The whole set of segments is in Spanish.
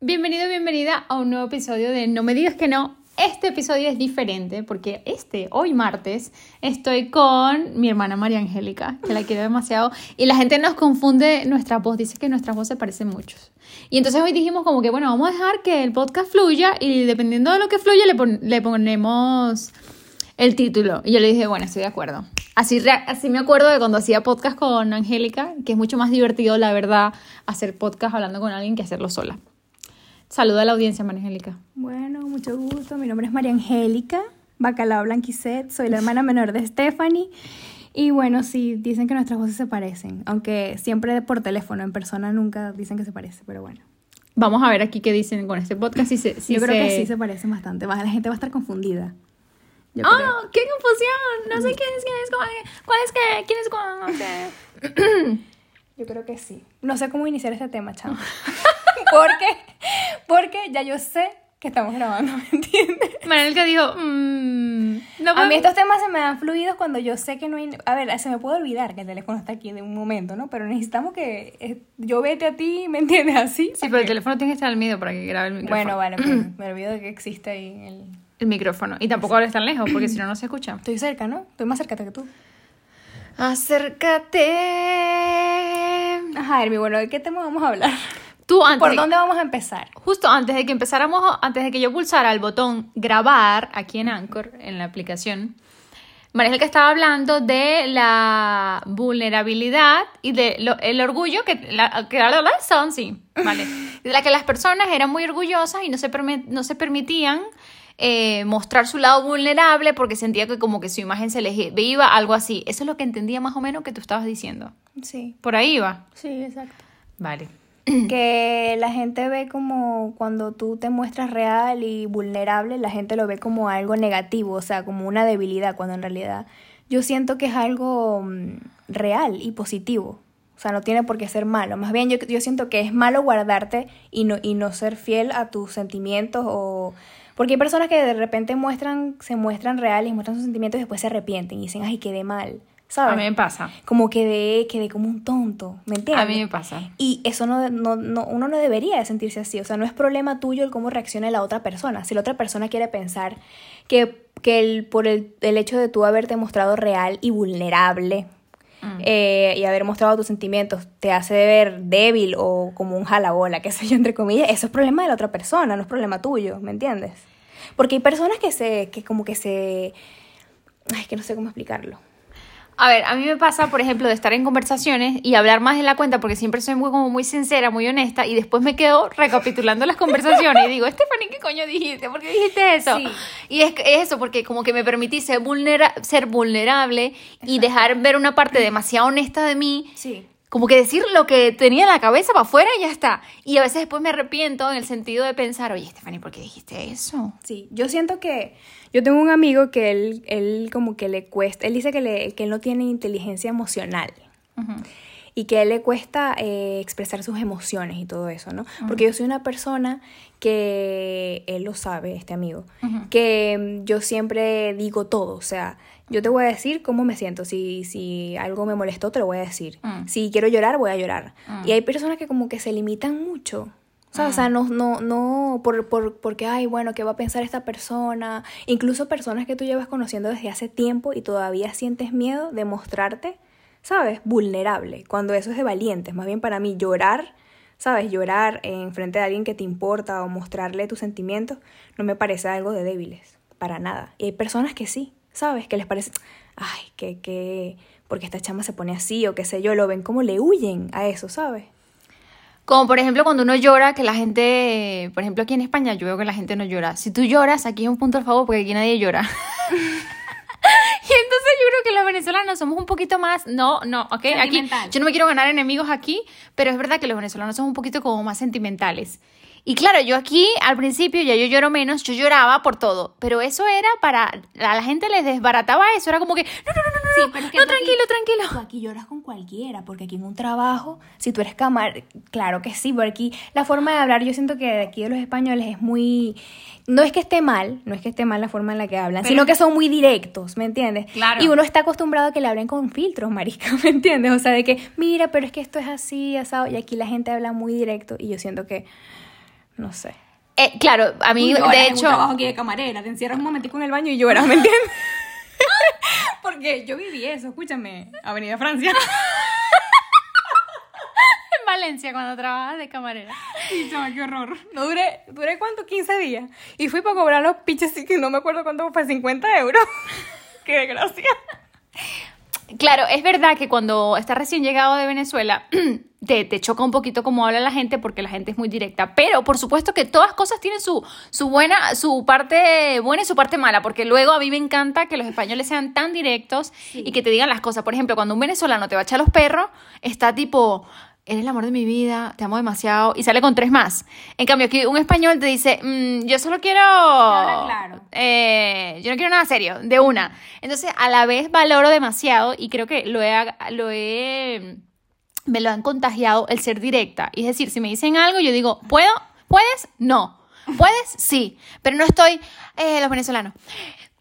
Bienvenido, bienvenida a un nuevo episodio de No me digas que no. Este episodio es diferente porque este, hoy martes, estoy con mi hermana María Angélica, que la quiero demasiado, y la gente nos confunde nuestra voz, dice que nuestras voces parecen muchos. Y entonces hoy dijimos como que, bueno, vamos a dejar que el podcast fluya y dependiendo de lo que fluya le, pon- le ponemos el título. Y yo le dije, bueno, estoy de acuerdo. Así, así me acuerdo de cuando hacía podcast con Angélica, que es mucho más divertido, la verdad, hacer podcast hablando con alguien que hacerlo sola. Saluda a la audiencia, María Angélica. Bueno, mucho gusto. Mi nombre es María Angélica Bacalao Blanquicet. Soy la hermana menor de Stephanie. Y bueno, sí, dicen que nuestras voces se parecen. Aunque siempre por teléfono, en persona nunca dicen que se parece. Pero bueno, Vamos a ver aquí qué dicen con este podcast. Si se, si yo creo que se- sí se parecen bastante. La gente va a estar confundida. Yo ¡Oh, creo. qué confusión! No sé quién es quién es cuál, cuál es qué, quién es cuál. ok. Yo creo que sí. No sé cómo iniciar este tema, chamo. porque, porque ya yo sé que estamos grabando, ¿me entiendes? Manuelka dijo, mmm, no A mí estos temas se me dan fluidos cuando yo sé que no hay... A ver, se me puede olvidar que el teléfono está aquí de un momento, ¿no? Pero necesitamos que eh, yo vete a ti, ¿me entiendes? Así. Sí, pero el teléfono tiene que estar al medio para que grabe el micrófono. Bueno, vale, pues, me olvido de que existe ahí el... El micrófono. Y tampoco hables tan lejos, porque si no, no se escucha. Estoy cerca, ¿no? Estoy más cerca que tú. Acércate. Ajá, Hermi, bueno, ¿de qué tema vamos a hablar? Tú antes. ¿Por de- dónde vamos a empezar? Justo antes de que empezáramos, antes de que yo pulsara el botón grabar aquí en Anchor, en la aplicación, María Angélica estaba hablando de la vulnerabilidad y de lo- el orgullo que la, que la, la- son, sí, vale. De la que las personas eran muy orgullosas y no se, no se permitían eh, mostrar su lado vulnerable porque sentía que como que su imagen se les iba, algo así. Eso es lo que entendía más o menos que tú estabas diciendo. Sí, Por ahí va. sí, exacto. Vale. que la gente ve como cuando tú te muestras real y vulnerable, la gente lo ve como algo negativo, o sea, como una debilidad, cuando en realidad yo siento que es algo mm, real y positivo. O sea, no tiene por qué ser malo. Más bien yo, yo siento que es malo guardarte y no, y no ser fiel a tus sentimientos o... Porque hay personas que de repente muestran, se muestran reales, muestran sus sentimientos y después se arrepienten y dicen, ay, quedé mal, ¿sabes? A mí me pasa. Como quedé, quedé como un tonto, ¿me entiendes? A mí me pasa. Y eso no, no, no, uno no debería de sentirse así. O sea, no es problema tuyo el cómo reaccione la otra persona. Si la otra persona quiere pensar que, que el, por el, el hecho de tú haberte mostrado real y vulnerable eh, y haber mostrado tus sentimientos te hace ver débil o como un jalabola, qué sé yo, entre comillas, eso es problema de la otra persona, no es problema tuyo, ¿me entiendes? Porque hay personas que se, que como que se... Ay, que no sé cómo explicarlo. A ver, a mí me pasa, por ejemplo, de estar en conversaciones y hablar más de la cuenta porque siempre soy muy, como muy sincera, muy honesta y después me quedo recapitulando las conversaciones y digo, Stephanie, ¿qué coño dijiste? ¿Por qué dijiste eso? Sí. Y es, es eso, porque como que me permití ser, vulnera- ser vulnerable y dejar ver una parte demasiado honesta de mí Sí. Como que decir lo que tenía en la cabeza para afuera y ya está. Y a veces después me arrepiento en el sentido de pensar, oye, Stephanie, ¿por qué dijiste eso? Sí, yo siento que yo tengo un amigo que él, él como que le cuesta, él dice que, le, que él no tiene inteligencia emocional y que a él le cuesta eh, expresar sus emociones y todo eso, ¿no? Porque yo soy una persona que, él lo sabe, este amigo, que mm, yo siempre digo todo, o sea, yo te voy a decir cómo me siento, si, si algo me molestó te lo voy a decir, Mm. si quiero llorar voy a llorar. Y hay personas que como que se limitan mucho. O sea, o sea, no, no, no, por, por, porque, ay, bueno, ¿qué va a pensar esta persona? Incluso personas que tú llevas conociendo desde hace tiempo y todavía sientes miedo de mostrarte, ¿sabes? Vulnerable, cuando eso es de valientes. Más bien para mí, llorar, ¿sabes? Llorar en frente de alguien que te importa o mostrarle tus sentimientos, no me parece algo de débiles, para nada. Y hay personas que sí, ¿sabes? Que les parece, ay, que, que, porque esta chama se pone así o qué sé yo, lo ven como le huyen a eso, ¿sabes? Como por ejemplo cuando uno llora, que la gente, por ejemplo aquí en España yo veo que la gente no llora. Si tú lloras, aquí es un punto al favor porque aquí nadie llora. y entonces yo creo que los venezolanos somos un poquito más, no, no, ok, aquí yo no me quiero ganar enemigos aquí, pero es verdad que los venezolanos son un poquito como más sentimentales. Y claro, yo aquí al principio ya yo lloro menos, yo lloraba por todo, pero eso era para, a la gente les desbarataba eso, era como que, no, no, no, no, no, Sí, no, pero es que no, aquí- tranquilo, tranquilo. Tú aquí lloras con cualquiera, porque aquí en un trabajo, si tú eres camar, claro que sí, pero aquí la forma de hablar, yo siento que de aquí de los españoles es muy, no es que esté mal, no es que esté mal la forma en la que hablan, Pero- sino que son muy directos, ¿me entiendes? Claro. Y uno está acostumbrado a que le hablen con filtros, marica, ¿me entiendes? O sea, de que, mira, pero es que esto es así, asado, y aquí la gente habla muy directo, y yo siento que no sé. Eh, claro, a mí, de en un hecho... trabajo aquí de camarera, te encierras un momentico en el baño y lloras, ¿me entiendes? Porque yo viví eso, escúchame, Avenida Francia. En Valencia, cuando trabajas de camarera. Sí, qué horror. No duré, duré cuánto, 15 días. Y fui para cobrar los piches, sí que no me acuerdo cuánto fue, 50 euros. qué desgracia. Claro, es verdad que cuando estás recién llegado de Venezuela, te, te choca un poquito cómo habla la gente porque la gente es muy directa. Pero por supuesto que todas cosas tienen su, su buena, su parte buena y su parte mala. Porque luego a mí me encanta que los españoles sean tan directos y que te digan las cosas. Por ejemplo, cuando un venezolano te va a echar los perros, está tipo. Eres el amor de mi vida, te amo demasiado, y sale con tres más. En cambio, aquí un español te dice, "Mm, yo solo quiero. habla claro. Eh, yo no quiero nada serio, de una. Entonces, a la vez valoro demasiado y creo que lo he, lo he me lo han contagiado el ser directa. Y es decir, si me dicen algo, yo digo, ¿puedo? ¿Puedes? No. ¿Puedes? Sí. Pero no estoy, eh, los venezolanos.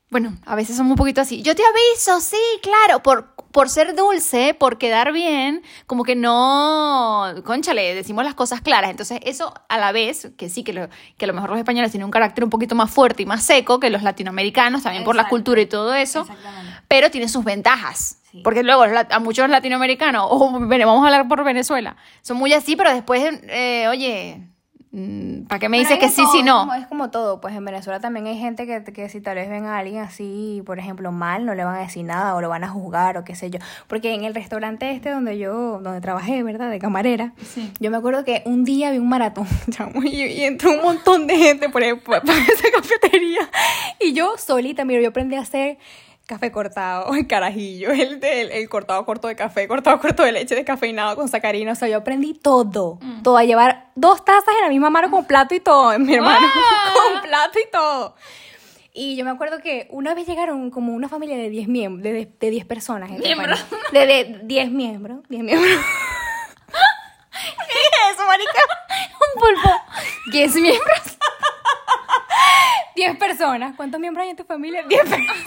Bueno, a veces somos un poquito así. Yo te aviso, sí, claro, por, por ser dulce, por quedar bien, como que no, conchale, decimos las cosas claras. Entonces, eso a la vez, que sí, que, lo, que a lo mejor los españoles tienen un carácter un poquito más fuerte y más seco que los latinoamericanos, también por la cultura y todo eso, pero tiene sus ventajas. Sí. Porque luego a muchos latinoamericanos, o bueno, vamos a hablar por Venezuela, son muy así, pero después, eh, oye, ¿para qué me dices que sí, sí, no? Es como, es como todo, pues en Venezuela también hay gente que, que si tal vez ven a alguien así, por ejemplo, mal, no le van a decir nada o lo van a juzgar o qué sé yo. Porque en el restaurante este donde yo, donde trabajé, ¿verdad? De camarera, Sí. yo me acuerdo que un día vi un maratón, chamo, y, y entró un montón de gente por, ahí, por, por esa cafetería. Y yo solita, mira, yo aprendí a hacer café cortado, el carajillo, el, del- el cortado corto de café, cortado corto de leche, descafeinado con sacarina. O sea, yo aprendí todo. Todo, a llevar dos tazas en la misma mano con plato y todo, mi hermano. con plato y todo. Y yo me acuerdo que una vez llegaron como una familia de 10 miembros, de, de, de 10 personas. en Miembros. De, de 10 miembros, 10 miembros. ¿Qué es eso, marica? Un pulpo. 10 miembros. 10 personas. ¿Cuántos miembros hay en tu familia? 10 personas.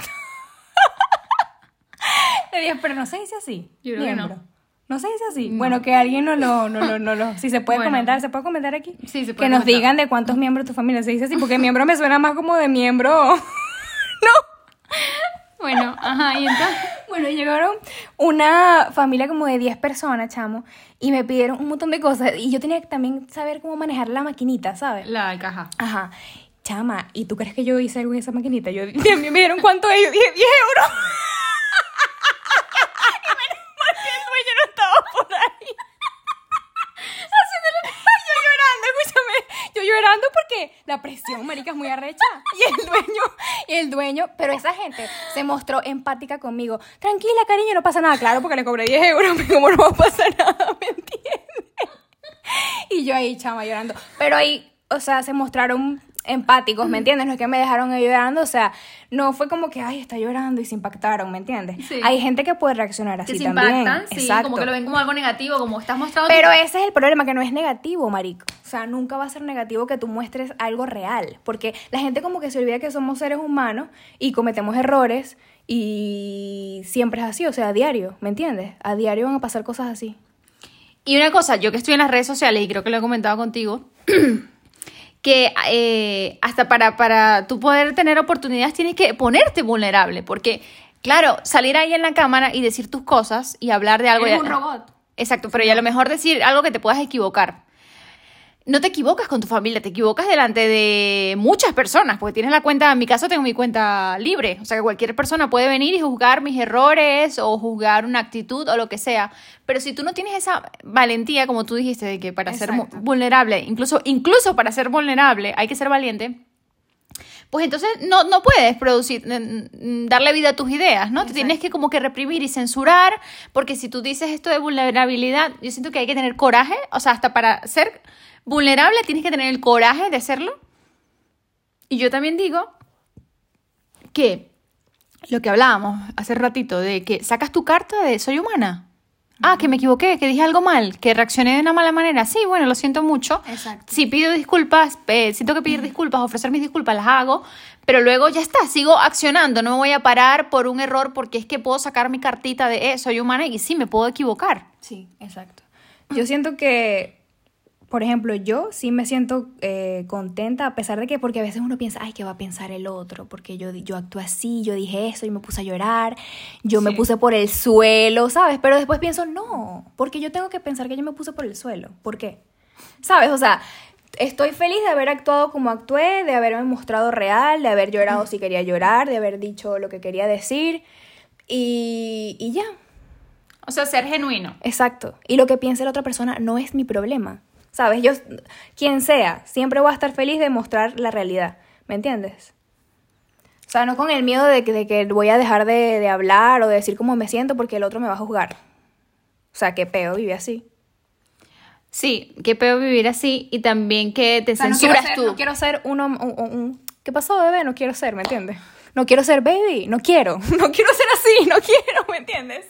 De 10, pero no se dice así. Yo creo que miembro. no. No se dice así. Bueno, que alguien no lo, no lo, no lo. Si se puede Bueno. comentar, ¿se puede comentar aquí? Sí, se puede Que nos digan de cuántos miembros de tu familia se dice así, porque miembro me suena más como de miembro. Bueno, ajá, y entonces. Bueno, llegaron una familia como de 10 personas, chamo, y me pidieron un montón de cosas. Y yo tenía que también saber cómo manejar la maquinita, ¿sabes? La caja. Ajá. Chama, ¿y tú crees que yo hice algo en esa maquinita? Yo, me dieron cuánto es, yo dije 10 euros. y menos mal que el dueño no estaba por ahí. Haciéndole yo llorando, escúchame. Yo porque la presión, marica, es muy arrecha. Y el dueño, y el dueño, pero esa gente se mostró empática conmigo. Tranquila, cariño, no pasa nada. Claro, porque le cobré 10 euros, pero como no va a pasar nada, ¿me entiendes? Y yo ahí, chama, llorando. Pero ahí, o sea, se mostraron empáticos, ¿me entiendes? No es que me dejaron llorando, o sea, no fue como que, ay, está llorando y se impactaron, ¿me entiendes? Sí. Hay gente que puede reaccionar así Que se también. impactan, sí, Exacto. como que lo ven como algo negativo, como estás mostrando. Pero ese es el problema, que no es negativo, marico. O sea, nunca va a ser negativo que tú muestres algo real. Porque la gente como que se olvida que somos seres humanos y cometemos errores y siempre es así, o sea, a diario, ¿me entiendes? A diario van a pasar cosas así. Y una cosa, yo que estoy en las redes sociales y creo que lo he comentado contigo, que eh, hasta para, para tú poder tener oportunidades tienes que ponerte vulnerable, porque claro, salir ahí en la cámara y decir tus cosas y hablar de algo... Ya- un robot. Exacto, pero y a lo mejor decir algo que te puedas equivocar. No te equivocas con tu familia, te equivocas delante de muchas personas, porque tienes la cuenta, en mi caso tengo mi cuenta libre, o sea que cualquier persona puede venir y juzgar mis errores o juzgar una actitud o lo que sea, pero si tú no tienes esa valentía, como tú dijiste, de que para ser vulnerable, incluso, incluso para ser vulnerable hay que ser valiente, pues entonces no, no puedes producir, darle vida a tus ideas, ¿no? Te tienes que como que reprimir y censurar, porque si tú dices esto de vulnerabilidad, yo siento que hay que tener coraje, o sea, hasta para ser vulnerable tienes que tener el coraje de hacerlo. Y yo también digo que lo que hablábamos hace ratito, de que sacas tu carta de soy humana. Ah, que me equivoqué, que dije algo mal, que reaccioné de una mala manera. Sí, bueno, lo siento mucho. Exacto. Si pido disculpas, eh, siento que pedir disculpas, ofrecer mis disculpas, las hago, pero luego ya está, sigo accionando, no me voy a parar por un error porque es que puedo sacar mi cartita de eh, soy humana y sí, me puedo equivocar. Sí, exacto. Yo siento que por ejemplo, yo sí me siento eh, contenta a pesar de que, porque a veces uno piensa, ay, ¿qué va a pensar el otro? Porque yo, yo actué así, yo dije eso y me puse a llorar, yo me puse por el suelo, ¿sabes? Pero después pienso, no, porque yo tengo que pensar que yo me puse por el suelo. ¿Por qué? ¿Sabes? O sea, estoy feliz de haber actuado como actué, de haberme mostrado real, de haber llorado si quería llorar, de haber dicho lo que quería decir y, y ya. O sea, ser genuino. Exacto. Y lo que piense la otra persona no es mi problema. ¿Sabes? Yo, quien sea, siempre voy a estar feliz de mostrar la realidad. ¿Me entiendes? O sea, no con el miedo de que, de que voy a dejar de, de hablar o de decir cómo me siento porque el otro me va a juzgar. O sea, qué peo vive así. Sí, qué peor vivir así y también que te O sea, censuras ser- tú. No quiero ser uno... un- un- un- ¿Qué pasó, bebé? No quiero ser, ¿me entiendes? No quiero ser baby, no quiero. No quiero ser así, no quiero, ¿me entiendes?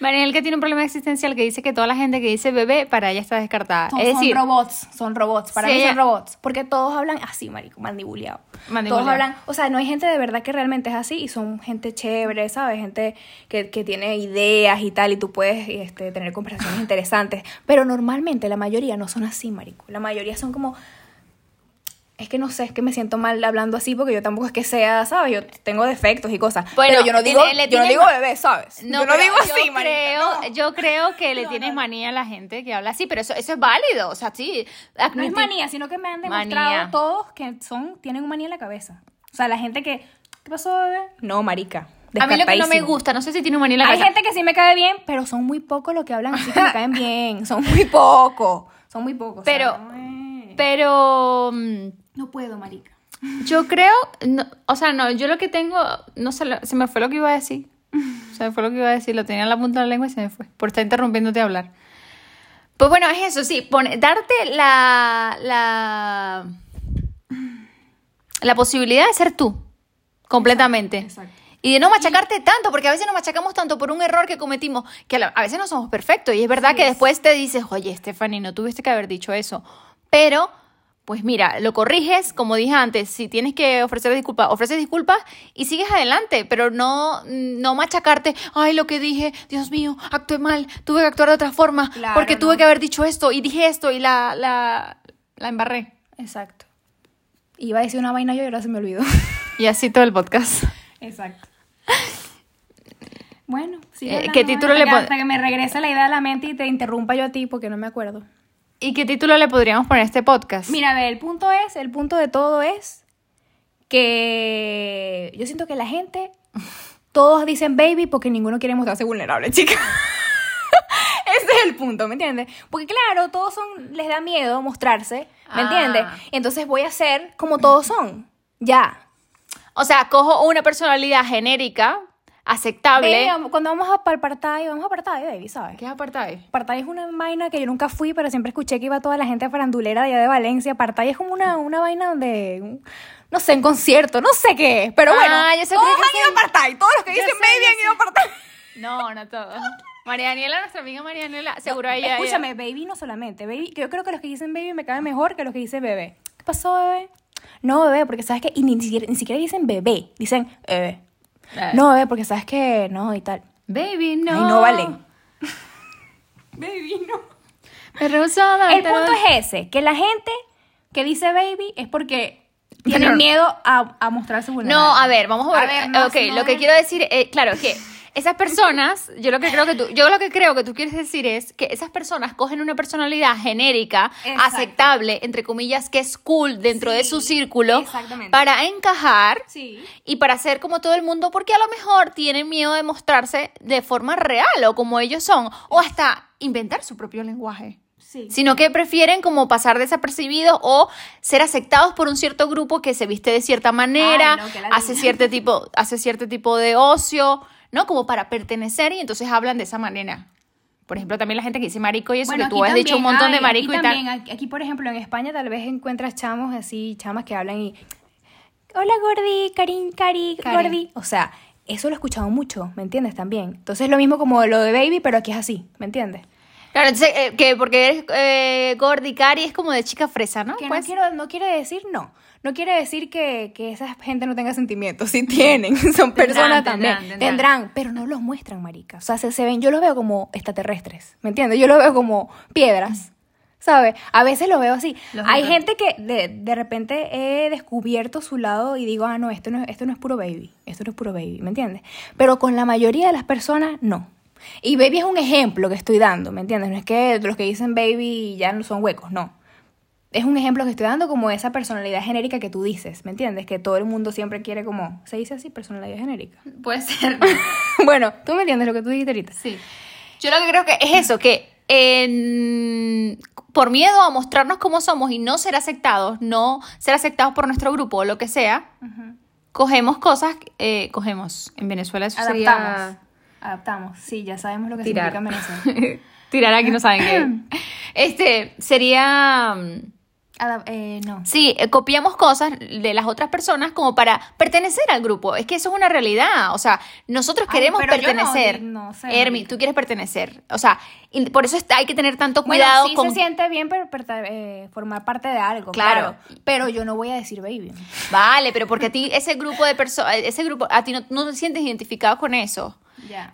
Mariel que tiene un problema existencial que dice que toda la gente que dice bebé para ella está descartada. Son, es decir, son robots, son robots. Para Sí, mí son robots. Porque todos hablan así, marico, mandibuleado. Mandibuleado. Todos hablan, o sea, no hay gente de verdad que realmente es así y son gente chévere, ¿sabes? Gente que, que tiene ideas y tal y tú puedes este, tener conversaciones interesantes. Pero normalmente la mayoría no son así, marico. La mayoría son como... Es que no sé, es que me siento mal hablando así porque yo tampoco es que sea, ¿sabes? Yo tengo defectos y cosas. Bueno, pero yo no digo, tiene- yo no digo bebé, ¿sabes? yo no digo yo así, marica, creo, no. Yo creo que le tienes manía a la gente que habla así, pero eso, eso es válido. O sea, sí. No es manía, sino que me han demostrado Manía. todos que son, tienen un manía en la cabeza. O sea, la gente que, ¿qué pasó, bebé? No, marica. A mí lo que no me gusta, no sé si tiene manía en la Hay cabeza. gente que sí me cae bien, pero son muy pocos los que hablan así que me caen bien. Son muy pocos. Son muy pocos. Pero- no, Pero mm, no puedo, marica. yo creo, no, o sea, no, yo lo que tengo, no sé, lo- se me fue lo que iba a decir. Se me fue lo que iba a decir, lo tenía en la punta de la lengua y se me fue, por estar interrumpiéndote a hablar. Pues bueno, es eso, sí, pone- darte la, la, la posibilidad de ser tú, completamente. Exacto. Y de no machacarte tanto, porque a veces nos machacamos tanto por un error que cometimos, que a, la- a veces no somos perfectos. Y es verdad que después te dices, oye, Stephanie, no tuviste que haber dicho eso. Pero, pues mira, lo corriges, como dije antes, si tienes que ofrecer disculpas, ofreces disculpas y sigues adelante, pero no, no machacarte, ay, lo que dije, Dios mío, actué mal, tuve que actuar de otra forma, Claro, porque no. tuve que haber dicho esto y dije esto y la, la, la embarré. Exacto. Iba a decir una vaina yo y ahora se me olvidó. Y así todo el podcast. Exacto. Bueno, sí. Eh, ¿qué título le Hasta que me regrese la idea a la mente y te interrumpa yo a ti porque no me acuerdo. ¿Y qué título le podríamos poner a este podcast? Mira, a ver, el punto es, el punto de todo es que yo siento que la gente, todos dicen baby porque ninguno quiere mostrarse vulnerable, chica. Ese es el punto, ¿me entiendes? Porque claro, todos son, les da miedo mostrarse, ¿me Ah. entiendes? Entonces voy a ser como todos son, ya. O sea, cojo una personalidad genérica, aceptable. Baby, cuando vamos a Partai, vamos a Partai, baby, ¿sabes? ¿Qué es apartado? Partai es una vaina que yo nunca fui, pero siempre escuché que iba toda la gente farandulera de allá de Valencia. Partai es como una, una vaina donde, no sé, un concierto, no sé qué es, pero Ah, bueno. yo sé todos que han sí. ido a todos los que Yo dicen sé, baby han ido a Partai. No, no todo. María Daniela, nuestra amiga María Daniela, seguro ella. Escúchame, baby no solamente, baby, que yo creo que los que dicen baby me caen mejor que los que dicen bebé. ¿Qué pasó, bebé? No, bebé, porque sabes que, y ni siquiera, ni siquiera dicen bebé, dicen bebé. No, bebé, porque sabes que, no, y tal. Baby, no. Ay, no vale. baby, no. Me rehusó El punto es ese, que la gente que dice baby es porque tiene Pero- miedo a, a mostrarse vulnerable. No, a ver, vamos a ver. A ver, no, ok, si no lo que quiero decir, eh, claro, es que esas personas, yo lo que creo que tú, yo lo que creo que tú quieres decir es que esas personas cogen una personalidad genérica, Exacto. aceptable, entre comillas, que es cool dentro de su círculo, para encajar Sí. y para ser como todo el mundo, porque a lo mejor tienen miedo de mostrarse de forma real o como ellos son, o hasta inventar su propio lenguaje Sí. sino que prefieren como pasar desapercibidos o ser aceptados por un cierto grupo que se viste de cierta manera, Ay, no, hace cierto tipo, hace cierto tipo de ocio, ¿no? Como para pertenecer y entonces hablan de esa manera. Por ejemplo, también la gente que dice marico y eso, que tú has dicho un montón de marico aquí y tal. también, Aquí, aquí, por ejemplo, en España tal vez encuentras chamos así, chamas que hablan y... Hola, Gordi, Karin, Cari. Gordi. O sea, eso lo he escuchado mucho, ¿me entiendes? También. Entonces es lo mismo como lo de Baby, pero aquí es así, ¿me entiendes? Claro, entonces, eh, que porque eres eh, gordi, cari, es como de chica fresa, ¿no? Que Pues, no, quiero, no quiere decir no. No quiere decir que, que esa gente no tenga sentimientos. Sí tienen. Son personas tendrán, también. tendrán. Tendrán, pero no los muestran, marica. O sea, se, se ven, yo los veo como extraterrestres. ¿Me entiendes? Yo los veo como piedras. ¿Sabes? A veces lo veo así. Los Hay otros. gente que de, de repente he descubierto su lado y digo, ah, no, esto no, es- esto no es puro baby. Esto no es puro baby, ¿me entiendes? Pero con la mayoría de las personas, no. Y baby es un ejemplo que estoy dando, ¿me entiendes? No es que los que dicen baby ya no son huecos, no. Es un ejemplo que estoy dando como esa personalidad genérica que tú dices, ¿me entiendes? Que todo el mundo siempre quiere como... ¿Se dice así? Personalidad genérica. Puede ser. bueno, tú me entiendes lo que tú dijiste ahorita. Sí. Yo lo que creo que es eso, que en- por miedo a mostrarnos como somos y no ser aceptados, no ser aceptados por nuestro grupo o lo que sea, cogemos cosas, eh, cogemos. En Venezuela eso Adaptamos. sería Adaptamos. Sí, ya sabemos lo que tirar. significa Venezuela. tirar aquí no saben qué. Este, sería... eh, no. Sí, eh, copiamos cosas de las otras personas como para pertenecer al grupo. Es que eso es una realidad. O sea, nosotros Ay, queremos no, pertenecer. no sé. Hermi, tú quieres pertenecer. O sea, por eso está- hay que tener tanto Bueno, cuidado sí con. se siente bien per- per- eh, formar parte de algo, Claro. claro. Pero yo no voy a decir baby. Vale, pero porque a ti ese grupo de personas, ese grupo, a ti no, no te sientes identificado con eso.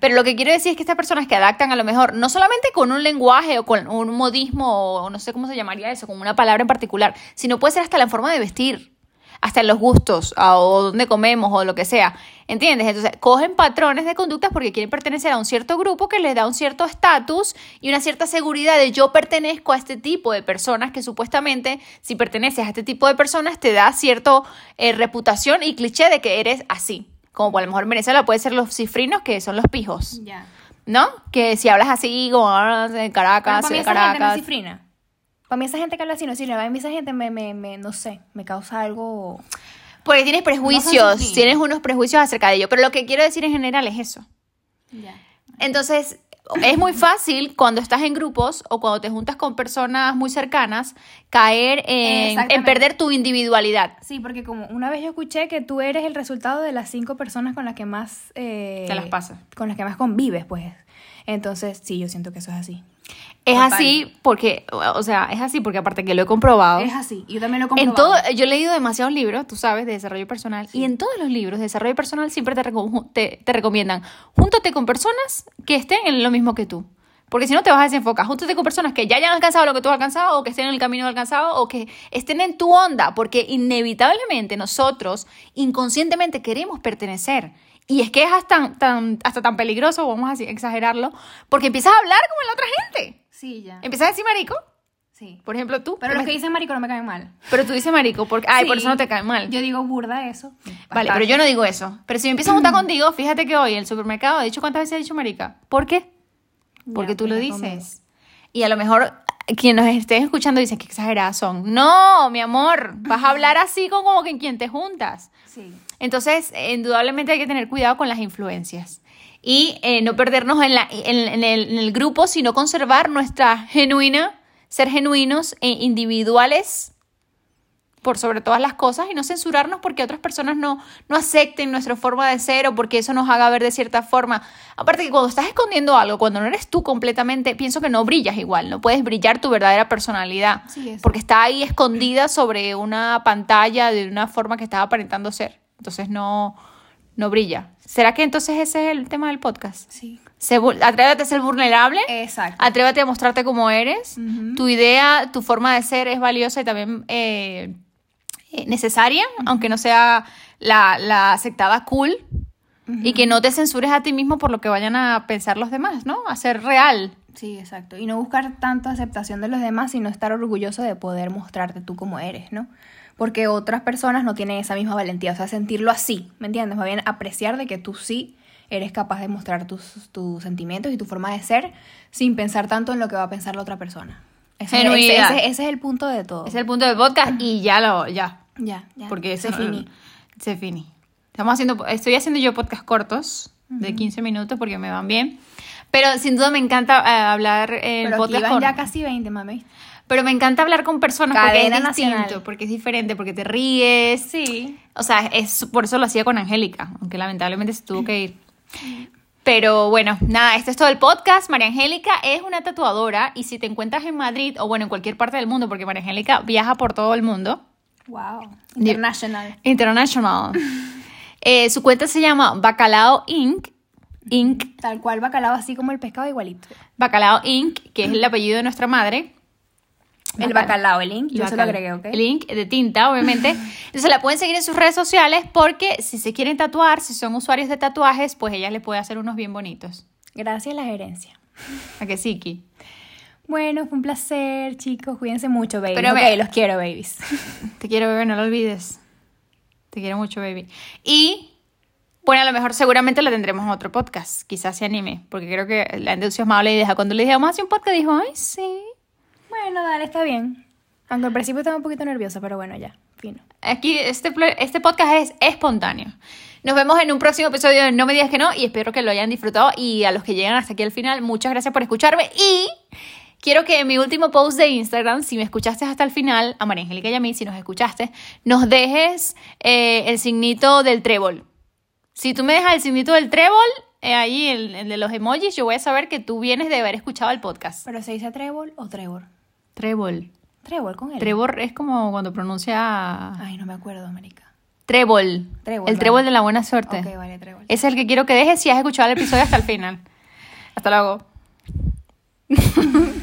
Pero lo que quiero decir es que estas personas que adaptan a lo mejor, no solamente con un lenguaje o con un modismo o no sé cómo se llamaría eso, con una palabra en particular, sino puede ser hasta la forma de vestir, hasta los gustos o dónde comemos o lo que sea. ¿Entiendes? Entonces, cogen patrones de conductas porque quieren pertenecer a un cierto grupo que les da un cierto estatus y una cierta seguridad de yo pertenezco a este tipo de personas que supuestamente si perteneces a este tipo de personas te da cierta reputación y cliché de que eres así. Como por a lo mejor en Venezuela puede ser los cifrinos que son los pijos. Ya. ¿No? Que si hablas así, como ah, de Caracas, de gente Caracas. cifrina. Para mí esa gente que habla así no cifrina. Para mí esa gente me, me, me, no sé, me causa algo... Porque tienes prejuicios, tienes unos prejuicios acerca de ello. Pero lo que quiero decir en general es eso. Ya. Entonces, es muy fácil cuando estás en grupos o cuando te juntas con personas muy cercanas caer en, en perder tu individualidad. Sí, porque como una vez yo escuché que tú eres el resultado de las cinco personas con las que más... eh, Te las pasas. Con las que más convives, pues. Entonces, sí, yo siento que eso es así. Es Total. así porque, o sea, es así porque aparte que lo he comprobado. Es así. Yo también lo he En comprobado. todo, yo he leído demasiados libros, tú sabes, de desarrollo personal, y en todos los libros de desarrollo personal siempre te, te, te recomiendan, júntate con personas que estén en lo mismo que tú. Porque si no te vas a desenfocar, júntate con personas que ya hayan alcanzado lo que tú has alcanzado, o que estén en el camino alcanzado, o que estén en tu onda, porque inevitablemente nosotros inconscientemente queremos pertenecer. Y es que es hasta tan, hasta tan peligroso, vamos a exagerarlo, porque empiezas a hablar como la otra gente. Sí, ya. Empiezas a decir marico, Sí. por ejemplo tú. Pero los que dicen marico no me caen mal. Pero tú dices marico, porque, ay, por eso no te cae mal. Yo digo burda eso. Vale, pero yo no digo eso. Pero si me empiezo a juntar contigo, fíjate que hoy en el supermercado he dicho cuántas veces he dicho marica. ¿Por qué? Porque Ya, tú lo mira, dices. Y a lo mejor quienes nos estén escuchando dicen que exageradas son. No, mi amor, vas a hablar así con como que en quien te juntas. Sí. Entonces, eh, indudablemente hay que tener cuidado con las influencias. Y eh, no perdernos en, la, en, en el, en el grupo, sino conservar nuestra genuina, ser genuinos e individuales por sobre todas las cosas y no censurarnos porque otras personas no, no acepten nuestra forma de ser o porque eso nos haga ver de cierta forma. Aparte que cuando estás escondiendo algo, cuando no eres tú completamente, pienso que no brillas igual, no puedes brillar tu verdadera personalidad porque está ahí escondida sobre una pantalla de una forma que estaba aparentando ser. Entonces no, no brilla. ¿Será que entonces ese es el tema del podcast? Sí. Se atrévete a ser vulnerable. Exacto. Atrévete a mostrarte como eres. Tu idea, tu forma de ser es valiosa y también eh, eh, necesaria, aunque no sea la, la aceptada cool. Y que no te censures a ti mismo por lo que vayan a pensar los demás, ¿no? A ser real. Sí, exacto. Y no buscar tanto aceptación de los demás, sino estar orgulloso de poder mostrarte tú como eres, ¿no? Porque otras personas no tienen esa misma valentía, o sea, sentirlo así, ¿me entiendes? Más bien apreciar de que tú sí eres capaz de mostrar tus, tus sentimientos y tu forma de ser sin pensar tanto en lo que va a pensar la otra persona. Ese, ese- ese- ese es el punto de todo. Ese es el punto del podcast y ya lo, ya. Ya, ya. Porque se finí. Se finí. Estamos haciendo, estoy haciendo yo podcast cortos de 15 minutos porque me van bien. Pero sin duda me encanta eh, hablar en aquí podcast van con- ya casi 20, mami. Pero me encanta hablar con personas Cadena porque es distinto, nacional. porque es diferente, porque te ríes. Sí. O sea, es por eso lo hacía con Angélica, aunque lamentablemente se tuvo que ir. Pero bueno, nada, esto es todo el podcast. María Angélica es una tatuadora y si te encuentras en Madrid o bueno, en cualquier parte del mundo, porque María Angélica viaja por todo el mundo, Wow. International. international, eh, su cuenta se llama Bacalao Inc. Inc. Tal cual bacalao, así como el pescado igualito. Bacalao Inc., que es el apellido de nuestra madre. El bacalao, el link, yo se lo agregué, ¿ok? El link de tinta, obviamente. Entonces la pueden seguir en sus redes sociales porque si se quieren tatuar, si son usuarios de tatuajes, pues ella les puede hacer unos bien bonitos. Gracias a la gerencia. ¿A que sí, Ki? Bueno, fue un placer, chicos. Cuídense mucho, baby. Pero ok, ve- los quiero, babies. Te quiero, bebé, no lo olvides. Te quiero mucho, baby. Y, bueno, a lo mejor seguramente la tendremos en otro podcast. Quizás se anime, porque creo que la entusiasmado le deja. Cuando le dije, vamos a hacer un podcast, dijo, ay, sí. Bueno, dale, está bien. Aunque al principio estaba un poquito nerviosa, pero bueno, ya, fino. Aquí, este, este podcast es espontáneo. Nos vemos en un próximo episodio de No me digas que no y espero que lo hayan disfrutado y a los que llegan hasta aquí al final, muchas gracias por escucharme y quiero que en mi último post de Instagram, si me escuchaste hasta el final, a María Angélica y a mí, si nos escuchaste, nos dejes eh, el signito del trébol. Si tú me dejas el signito del trébol, eh, ahí el, el de los emojis, yo voy a saber que tú vienes de haber escuchado el podcast. ¿Pero se dice trébol o trébol? Trébol. Trébol con él. Trébol es como cuando pronuncia Ay, no me acuerdo, América. trébol. Trébol, el vale. trébol de la buena suerte. Ok, vale, trébol. Ese es el que quiero que dejes si has escuchado el episodio hasta el final. Hasta luego.